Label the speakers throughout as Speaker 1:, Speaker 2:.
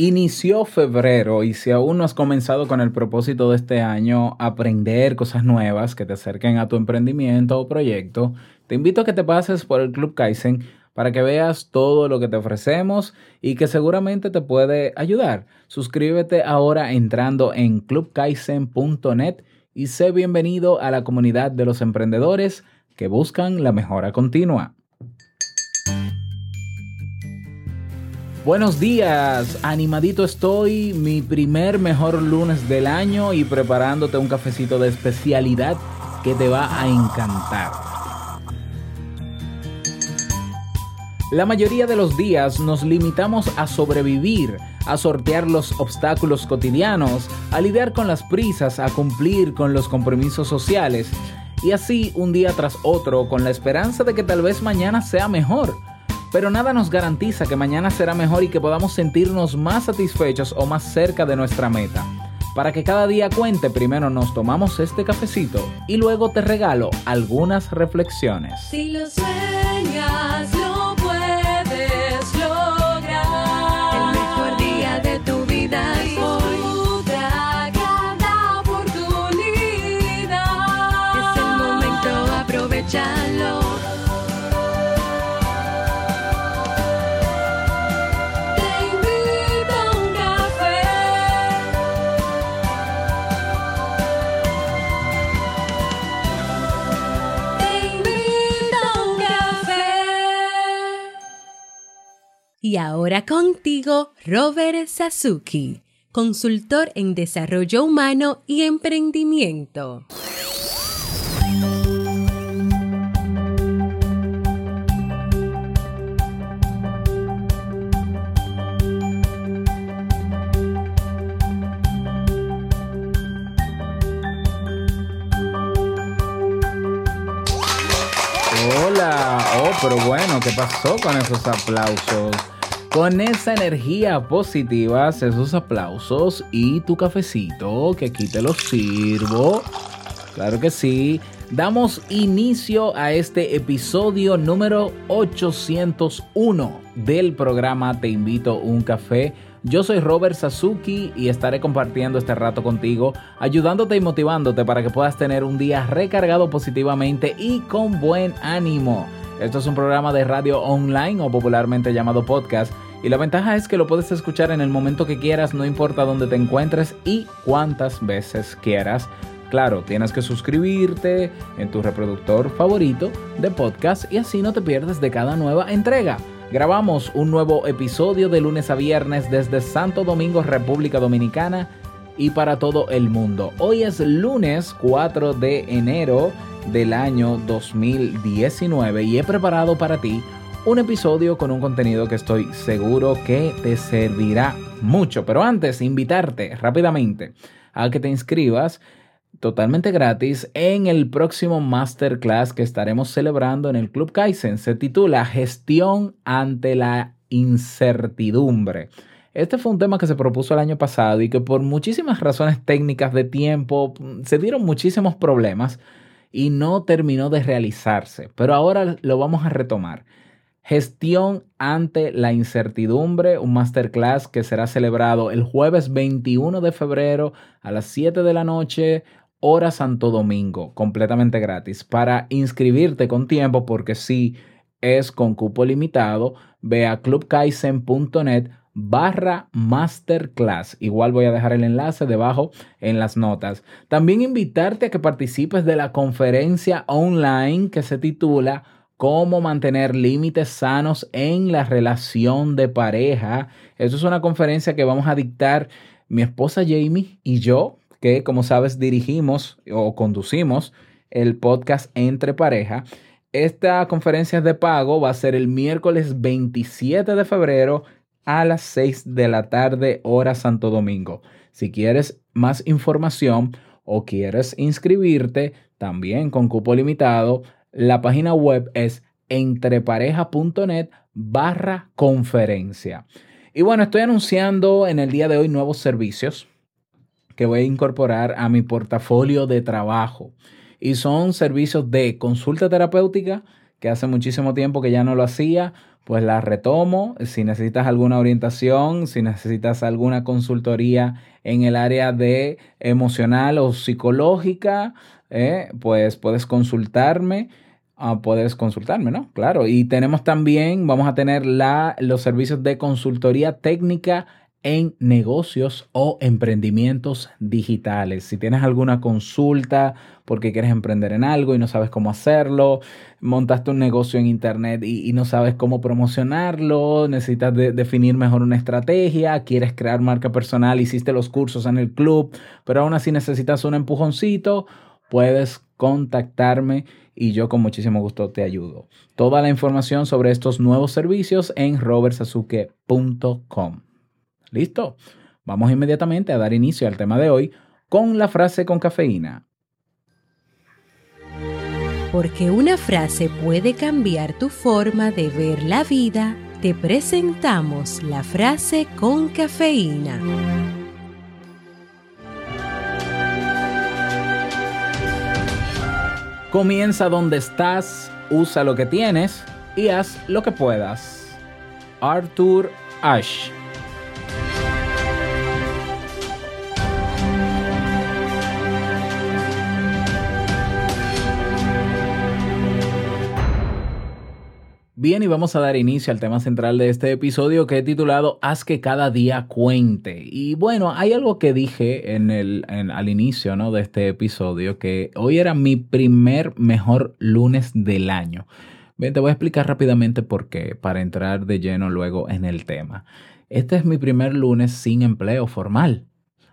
Speaker 1: Inició febrero y si aún no has comenzado con el propósito de este año, aprender cosas nuevas que te acerquen a tu emprendimiento o proyecto, te invito a que te pases por el Club Kaizen para que veas todo lo que te ofrecemos y que seguramente te puede ayudar. Suscríbete ahora entrando en clubkaizen.net y sé bienvenido a la comunidad de los emprendedores que buscan la mejora continua. Buenos días, animadito estoy, mi primer mejor lunes del año y preparándote un cafecito de especialidad que te va a encantar. La mayoría de los días nos limitamos a sobrevivir, a sortear los obstáculos cotidianos, a lidiar con las prisas, a cumplir con los compromisos sociales y así un día tras otro con la esperanza de que tal vez mañana sea mejor pero nada nos garantiza que mañana será mejor y que podamos sentirnos más satisfechos o más cerca de nuestra meta. Para que cada día cuente, primero nos tomamos este cafecito y luego te regalo algunas reflexiones.
Speaker 2: Si lo sueñas,
Speaker 3: Y ahora contigo, Robert Sasuki, consultor en desarrollo humano y emprendimiento.
Speaker 1: Hola, oh, pero bueno, ¿qué pasó con esos aplausos? Con esa energía positiva, esos aplausos y tu cafecito, que aquí te lo sirvo. Claro que sí. Damos inicio a este episodio número 801 del programa Te invito un café. Yo soy Robert Sasuki y estaré compartiendo este rato contigo, ayudándote y motivándote para que puedas tener un día recargado positivamente y con buen ánimo. Esto es un programa de radio online o popularmente llamado podcast y la ventaja es que lo puedes escuchar en el momento que quieras, no importa dónde te encuentres y cuántas veces quieras. Claro, tienes que suscribirte en tu reproductor favorito de podcast y así no te pierdes de cada nueva entrega. Grabamos un nuevo episodio de lunes a viernes desde Santo Domingo, República Dominicana y para todo el mundo. Hoy es lunes 4 de enero del año 2019 y he preparado para ti un episodio con un contenido que estoy seguro que te servirá mucho. Pero antes, invitarte rápidamente a que te inscribas totalmente gratis en el próximo masterclass que estaremos celebrando en el Club Kaizen. Se titula Gestión ante la incertidumbre. Este fue un tema que se propuso el año pasado y que por muchísimas razones técnicas de tiempo se dieron muchísimos problemas y no terminó de realizarse. Pero ahora lo vamos a retomar. Gestión ante la incertidumbre, un masterclass que será celebrado el jueves 21 de febrero a las 7 de la noche, hora Santo Domingo, completamente gratis. Para inscribirte con tiempo, porque si es con cupo limitado, ve a clubkaizen.net barra masterclass. Igual voy a dejar el enlace debajo en las notas. También invitarte a que participes de la conferencia online que se titula cómo mantener límites sanos en la relación de pareja. Eso es una conferencia que vamos a dictar mi esposa Jamie y yo, que como sabes dirigimos o conducimos el podcast Entre Pareja. Esta conferencia de pago va a ser el miércoles 27 de febrero a las 6 de la tarde hora Santo Domingo. Si quieres más información o quieres inscribirte también con cupo limitado, la página web es entrepareja.net barra conferencia. Y bueno, estoy anunciando en el día de hoy nuevos servicios que voy a incorporar a mi portafolio de trabajo. Y son servicios de consulta terapéutica, que hace muchísimo tiempo que ya no lo hacía, pues la retomo. Si necesitas alguna orientación, si necesitas alguna consultoría en el área de emocional o psicológica, eh, pues puedes consultarme. ah, puedes consultarme, ¿no? Claro. Y tenemos también, vamos a tener la, los servicios de consultoría técnica en negocios o emprendimientos digitales. Si tienes alguna consulta porque quieres emprender en algo y no sabes cómo hacerlo, montaste un negocio en internet y, no sabes cómo promocionarlo, necesitas de- definir mejor una estrategia, quieres crear marca personal, hiciste los cursos en el club, pero aún así necesitas un empujoncito, puedes contactarme y yo con muchísimo gusto te ayudo. Toda la información sobre estos nuevos servicios en robertsazuke.com. ¿Listo? Vamos inmediatamente a dar inicio al tema de hoy con la frase con cafeína.
Speaker 3: Porque una frase puede cambiar tu forma de ver la vida, te presentamos la frase con cafeína.
Speaker 1: Comienza donde estás, usa lo que tienes y haz lo que puedas. Arthur Ashe. Bien, y vamos a dar inicio al tema central de este episodio que he titulado Haz que cada día cuente. Y bueno, hay algo que dije en el, al inicio ¿no? de este episodio, que hoy era mi primer mejor lunes del año. Bien, te voy a explicar rápidamente por qué, para entrar de lleno luego en el tema. Este es mi primer lunes sin empleo formal.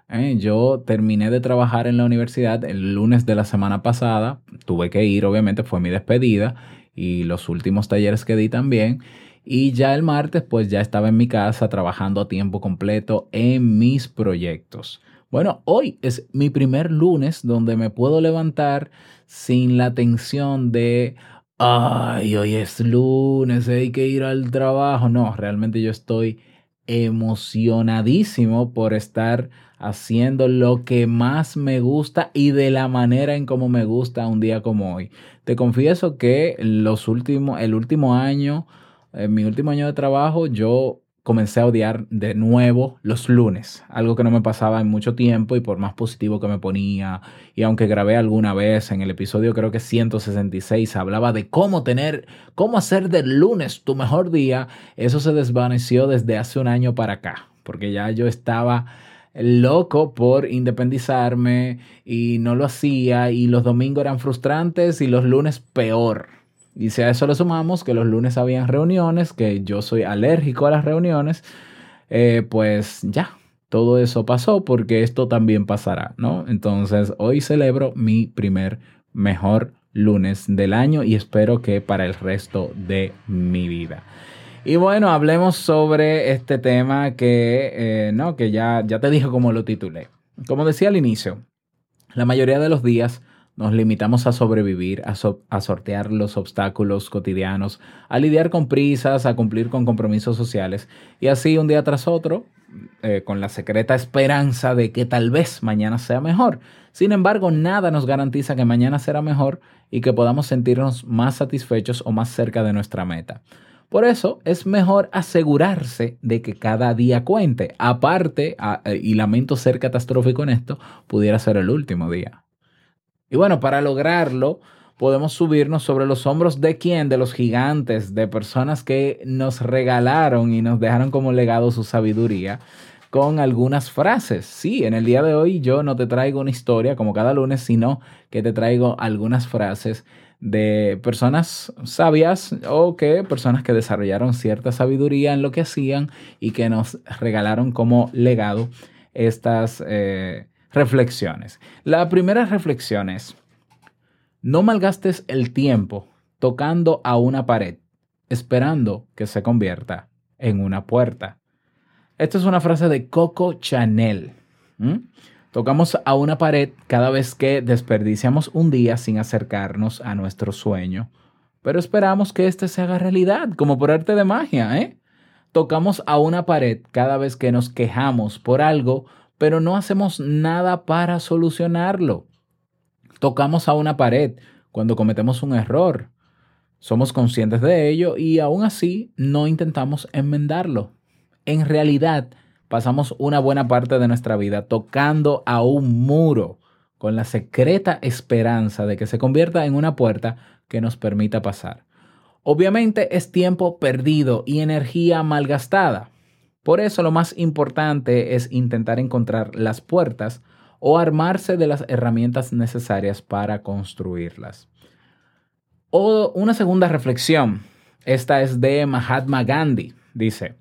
Speaker 1: ¿eh? Yo terminé de trabajar en la universidad el lunes de la semana pasada, tuve que ir, obviamente fue mi despedida y los últimos talleres que di también. Y ya el martes pues ya estaba en mi casa trabajando a tiempo completo en mis proyectos. Bueno, hoy es mi primer lunes donde me puedo levantar sin la tensión de, ay, hoy es lunes, hay que ir al trabajo. No, realmente yo estoy emocionadísimo por estar haciendo lo que más me gusta y de la manera en como me gusta un día como hoy. Te confieso que los últimos, el último año, en mi último año de trabajo, yo comencé a odiar de nuevo los lunes, algo que no me pasaba en mucho tiempo y por más positivo que me ponía, y aunque grabé alguna vez en el episodio creo que 166 hablaba de cómo tener, cómo hacer del lunes tu mejor día, eso se desvaneció desde hace un año para acá, porque ya yo estaba loco por independizarme y no lo hacía y los domingos eran frustrantes y los lunes peor. Y si a eso le sumamos que los lunes habían reuniones, que yo soy alérgico a las reuniones, eh, pues ya, todo eso pasó porque esto también pasará, ¿no? Entonces hoy celebro mi primer mejor lunes del año y espero que para el resto de mi vida. Y bueno, hablemos sobre este tema que, eh, no, que ya, ya te dije cómo lo titulé. Como decía al inicio, la mayoría de los días nos limitamos a sobrevivir, a, so- a sortear los obstáculos cotidianos, a lidiar con prisas, a cumplir con compromisos sociales y así un día tras otro, eh, con la secreta esperanza de que tal vez mañana sea mejor. Sin embargo, nada nos garantiza que mañana será mejor y que podamos sentirnos más satisfechos o más cerca de nuestra meta. Por eso es mejor asegurarse de que cada día cuente. Aparte, eh, y lamento ser catastrófico en esto, pudiera ser el último día. Y bueno, para lograrlo, podemos subirnos sobre los hombros de quién, de los gigantes, de personas que nos regalaron y nos dejaron como legado su sabiduría con algunas frases. Sí, en el día de hoy yo no te traigo una historia como cada lunes, sino que te traigo algunas frases de personas sabias o que personas que desarrollaron cierta sabiduría en lo que hacían y que nos regalaron como legado estas eh, reflexiones. La primera reflexión es, no malgastes el tiempo tocando a una pared, esperando que se convierta en una puerta. Esta es una frase de Coco Chanel. Tocamos a una pared cada vez que desperdiciamos un día sin acercarnos a nuestro sueño, pero esperamos que éste se haga realidad, como por arte de magia, ¿eh? Tocamos a una pared cada vez que nos quejamos por algo, pero no hacemos nada para solucionarlo. Tocamos a una pared cuando cometemos un error, Somos conscientes de ello y aún así no intentamos enmendarlo. En realidad, pasamos una buena parte de nuestra vida tocando a un muro con la secreta esperanza de que se convierta en una puerta que nos permita pasar. Obviamente es tiempo perdido y energía malgastada. Por eso lo más importante es intentar encontrar las puertas o armarse de las herramientas necesarias para construirlas. O una segunda reflexión. Esta es de Mahatma Gandhi. Dice,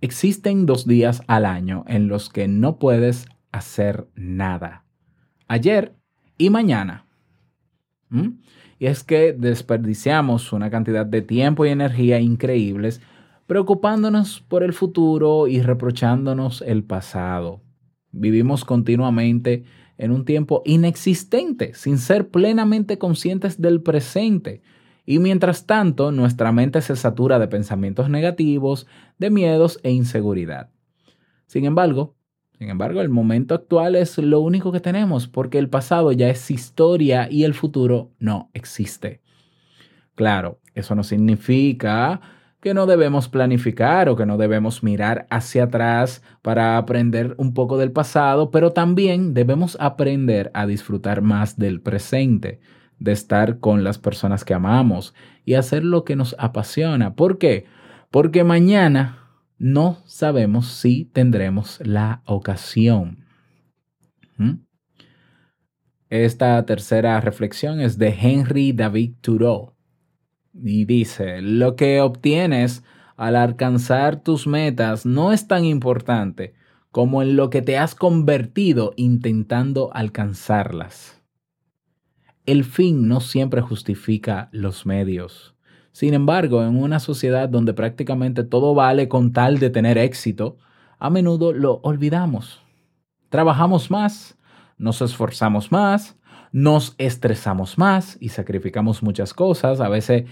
Speaker 1: existen dos días al año en los que no puedes hacer nada. Ayer y mañana. ¿Mm? Y es que desperdiciamos una cantidad de tiempo y energía increíbles preocupándonos por el futuro y reprochándonos el pasado. Vivimos continuamente en un tiempo inexistente, sin ser plenamente conscientes del presente. Y mientras tanto, nuestra mente se satura de pensamientos negativos, de miedos e inseguridad. Sin embargo, sin embargo, el momento actual es lo único que tenemos, porque el pasado ya es historia y el futuro no existe. Claro, eso no significa que no debemos planificar o que no debemos mirar hacia atrás para aprender un poco del pasado, pero también debemos aprender a disfrutar más del presente, de estar con las personas que amamos y hacer lo que nos apasiona. ¿Por qué? Porque mañana no sabemos si tendremos la ocasión. ¿Mm? Esta tercera reflexión es de Henry David Thoreau y dice, lo que obtienes al alcanzar tus metas no es tan importante como en lo que te has convertido intentando alcanzarlas. El fin no siempre justifica los medios. Sin embargo, en una sociedad donde prácticamente todo vale con tal de tener éxito, a menudo lo olvidamos. Trabajamos más, nos esforzamos más, nos estresamos más y sacrificamos muchas cosas, a veces,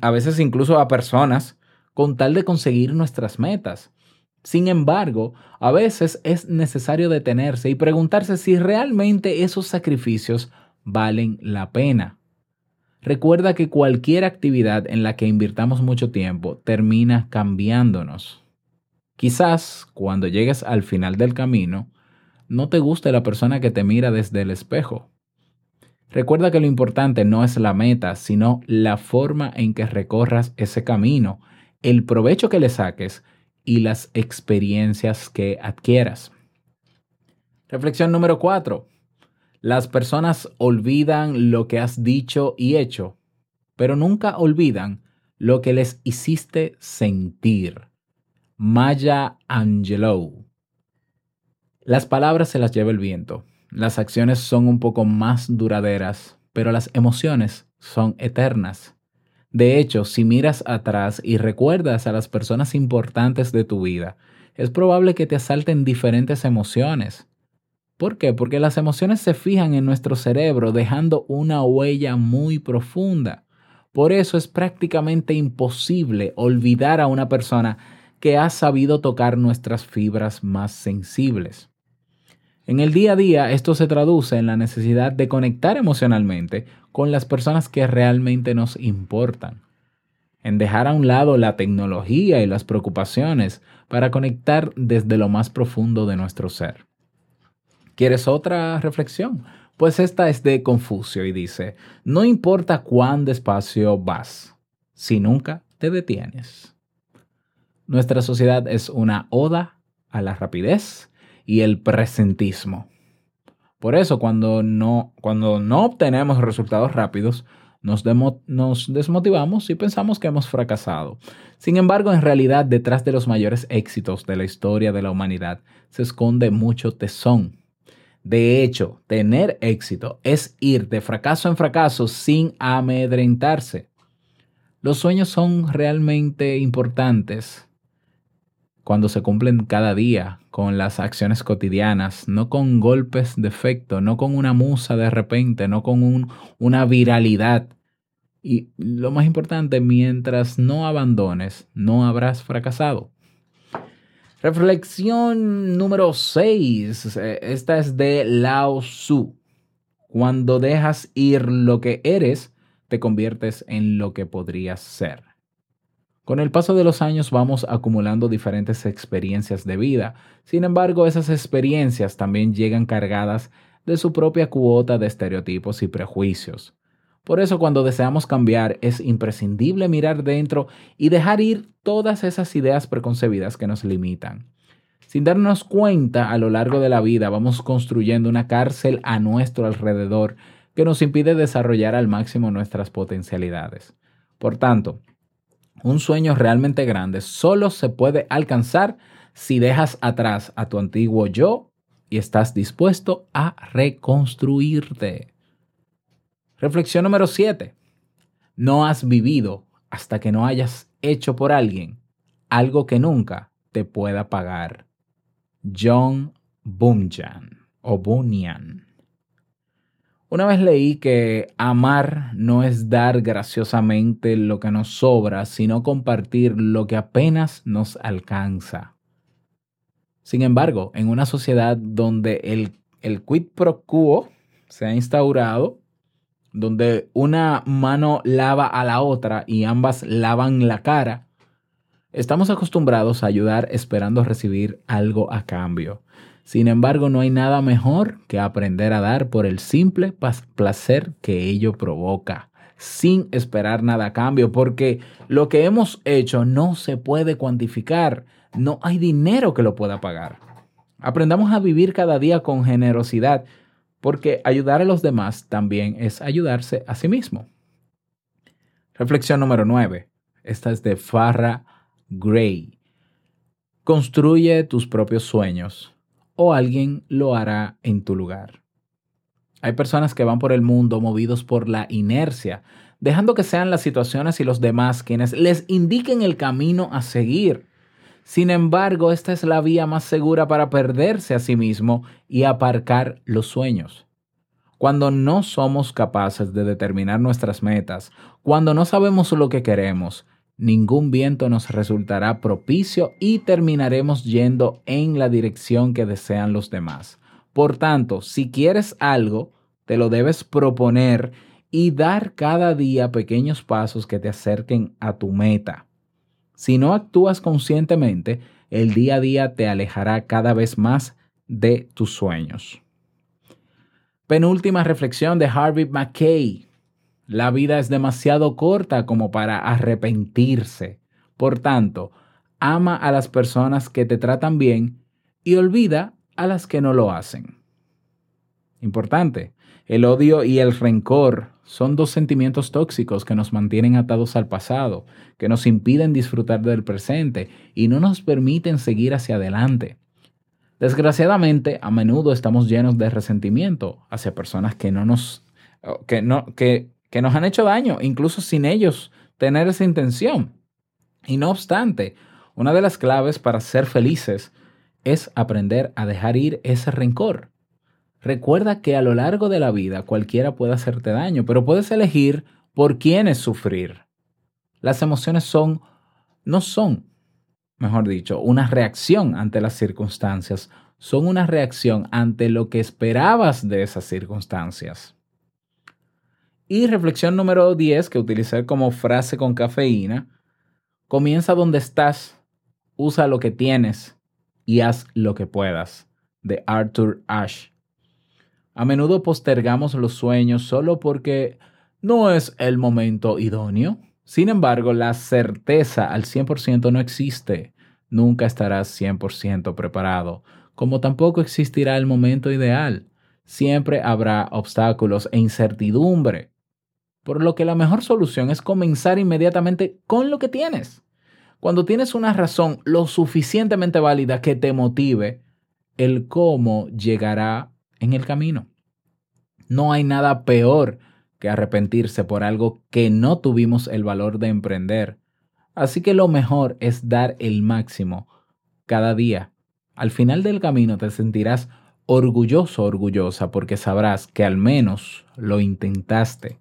Speaker 1: a veces incluso a personas, con tal de conseguir nuestras metas. Sin embargo, a veces es necesario detenerse y preguntarse si realmente esos sacrificios valen la pena. Recuerda que cualquier actividad en la que invirtamos mucho tiempo termina cambiándonos. Quizás cuando llegues al final del camino, no te guste la persona que te mira desde el espejo. Recuerda que lo importante no es la meta, sino la forma en que recorras ese camino, el provecho que le saques y las experiencias que adquieras. Reflexión número 4. Las personas olvidan lo que has dicho y hecho, pero nunca olvidan lo que les hiciste sentir. Maya Angelou. Las palabras se las lleva el viento. Las acciones son un poco más duraderas, pero las emociones son eternas. De hecho, si miras atrás y recuerdas a las personas importantes de tu vida, es probable que te asalten diferentes emociones. ¿Por qué? Porque las emociones se fijan en nuestro cerebro dejando una huella muy profunda. Por eso es prácticamente imposible olvidar a una persona que ha sabido tocar nuestras fibras más sensibles. En el día a día esto se traduce en la necesidad de conectar emocionalmente con las personas que realmente nos importan, en dejar a un lado la tecnología y las preocupaciones para conectar desde lo más profundo de nuestro ser. ¿Quieres otra reflexión? Pues esta es de Confucio y dice, no importa cuán despacio vas, si nunca te detienes. Nuestra sociedad es una oda a la rapidez y el presentismo. Por eso cuando no, cuando no obtenemos resultados rápidos, nos, nos, desmotivamos y pensamos que hemos fracasado. Sin embargo, en realidad, detrás de los mayores éxitos de la historia de la humanidad se esconde mucho tesón, de hecho, tener éxito es ir de fracaso en fracaso sin amedrentarse. Los sueños son realmente importantes cuando se cumplen cada día con las acciones cotidianas, no con golpes de efecto, no con una musa de repente, no con una viralidad. Y lo más importante, mientras no abandones, no habrás fracasado. Reflexión número 6. Esta es de Lao Tzu. Cuando dejas ir lo que eres, te conviertes en lo que podrías ser. Con el paso de los años vamos acumulando diferentes experiencias de vida. Sin embargo, esas experiencias también llegan cargadas de su propia cuota de estereotipos y prejuicios. Por eso cuando deseamos cambiar es imprescindible mirar dentro y dejar ir todas esas ideas preconcebidas que nos limitan. Sin darnos cuenta, a lo largo de la vida vamos construyendo una cárcel a nuestro alrededor que nos impide desarrollar al máximo nuestras potencialidades. Por tanto, un sueño realmente grande solo se puede alcanzar si dejas atrás a tu antiguo yo y estás dispuesto a reconstruirte. Reflexión número 7. No has vivido hasta que no hayas hecho por alguien algo que nunca te pueda pagar. John Bunyan o Bunyan. Una vez leí que amar no es dar graciosamente lo que nos sobra, sino compartir lo que apenas nos alcanza. Sin embargo, en una sociedad donde el, el quid pro quo se ha instaurado, donde una mano lava a la otra y ambas lavan la cara, estamos acostumbrados a ayudar esperando recibir algo a cambio. Sin embargo, no hay nada mejor que aprender a dar por el simple placer que ello provoca, sin esperar nada a cambio, porque lo que hemos hecho no se puede cuantificar, no hay dinero que lo pueda pagar. Aprendamos a vivir cada día con generosidad, porque ayudar a los demás también es ayudarse a sí mismo. Reflexión número 9. Esta es de Farrah Gray. Construye tus propios sueños o alguien lo hará en tu lugar. Hay personas que van por el mundo movidos por la inercia, dejando que sean las situaciones y los demás quienes les indiquen el camino a seguir. Sin embargo, esta es la vía más segura para perderse a sí mismo y aparcar los sueños. Cuando no somos capaces de determinar nuestras metas, cuando no sabemos lo que queremos, ningún viento nos resultará propicio y terminaremos yendo en la dirección que desean los demás. Por tanto, si quieres algo, te lo debes proponer y dar cada día pequeños pasos que te acerquen a tu meta. Si no actúas conscientemente, el día a día te alejará cada vez más de tus sueños. Penúltima reflexión de Harvey McKay. La vida es demasiado corta como para arrepentirse. Por tanto, ama a las personas que te tratan bien y olvida a las que no lo hacen. Importante, el odio y el rencor son dos sentimientos tóxicos que nos mantienen atados al pasado, que nos impiden disfrutar del presente y no nos permiten seguir hacia adelante. Desgraciadamente, a menudo estamos llenos de resentimiento hacia personas que no nos que no que que nos han hecho daño, incluso sin ellos tener esa intención. Y no obstante, una de las claves para ser felices es aprender a dejar ir ese rencor. Recuerda que a lo largo de la vida cualquiera puede hacerte daño, pero puedes elegir por quiénes sufrir. Las emociones son, no son, mejor dicho, una reacción ante las circunstancias, son una reacción ante lo que esperabas de esas circunstancias. Y reflexión número 10 que utilicé como frase con cafeína. Comienza donde estás, usa lo que tienes y haz lo que puedas. De Arthur Ashe. A menudo postergamos los sueños solo porque no es el momento idóneo. Sin embargo, la certeza al 100% no existe. Nunca estarás 100% preparado, como tampoco existirá el momento ideal. Siempre habrá obstáculos e incertidumbre. Por lo que la mejor solución es comenzar inmediatamente con lo que tienes. Cuando tienes una razón lo suficientemente válida que te motive, el cómo llegará en el camino. No hay nada peor que arrepentirse por algo que no tuvimos el valor de emprender. Así que lo mejor es dar el máximo cada día. Al final del camino te sentirás orgulloso, orgullosa, porque sabrás que al menos lo intentaste.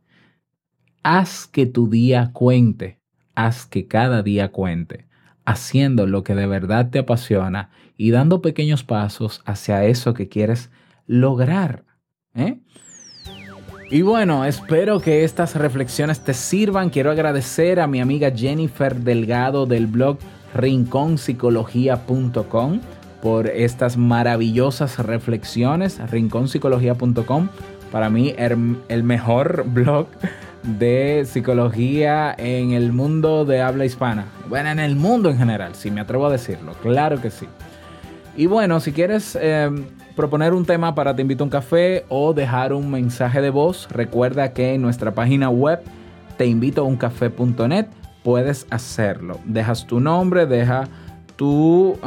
Speaker 1: Haz que tu día cuente, haz que cada día cuente, haciendo lo que de verdad te apasiona y dando pequeños pasos hacia eso que quieres lograr. ¿eh? Y bueno, espero que estas reflexiones te sirvan. Quiero agradecer a mi amiga Jennifer Delgado del blog rinconpsicología.com por estas maravillosas reflexiones. rinconpsicología.com, para mí el, el mejor blog de psicología en el mundo de habla hispana. Bueno, en el mundo en general, si me atrevo a decirlo, claro que sí. Y bueno, si quieres eh, proponer un tema para Te invito a un café o dejar un mensaje de voz, recuerda que en nuestra página web teinvitouncafé.net puedes hacerlo. Dejas tu nombre, deja tu,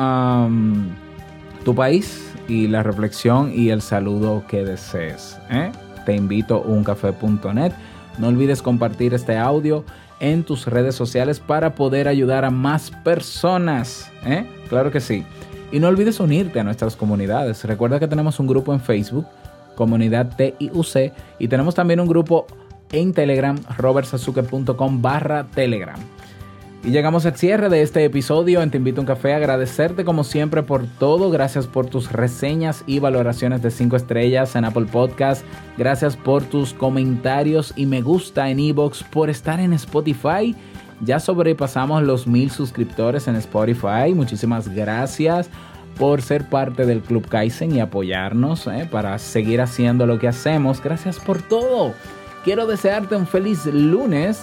Speaker 1: tu país y la reflexión y el saludo que desees. ¿eh? Teinvitouncafé.net. No olvides compartir este audio en tus redes sociales para poder ayudar a más personas. ¿eh? Claro que sí. Y no olvides unirte a nuestras comunidades. Recuerda que tenemos un grupo en Facebook, comunidad TIUC, y tenemos también un grupo en Telegram, robertsazuke.com barra Telegram. Y llegamos al cierre de este episodio en Te Invito a un Café. Agradecerte como siempre por todo. Gracias por tus reseñas y valoraciones de 5 estrellas en Apple Podcast. Gracias por tus comentarios y me gusta en Evox, por estar en Spotify. Ya sobrepasamos los mil suscriptores en Spotify. Muchísimas gracias por ser parte del Club Kaizen y apoyarnos ¿eh? para seguir haciendo lo que hacemos. Gracias por todo. Quiero desearte un feliz lunes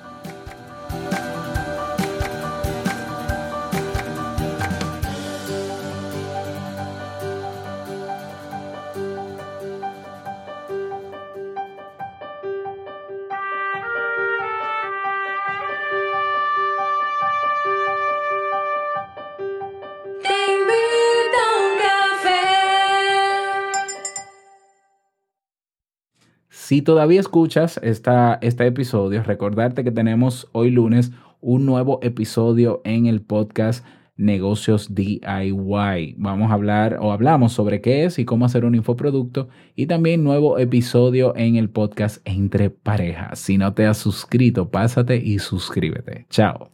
Speaker 1: Si todavía escuchas esta, este episodio, recordarte que tenemos hoy lunes un nuevo episodio en el podcast Negocios DIY. Vamos a hablar o hablamos sobre qué es y cómo hacer un infoproducto y también nuevo episodio en el podcast Entre Parejas. Si no te has suscrito, pásate y suscríbete. Chao.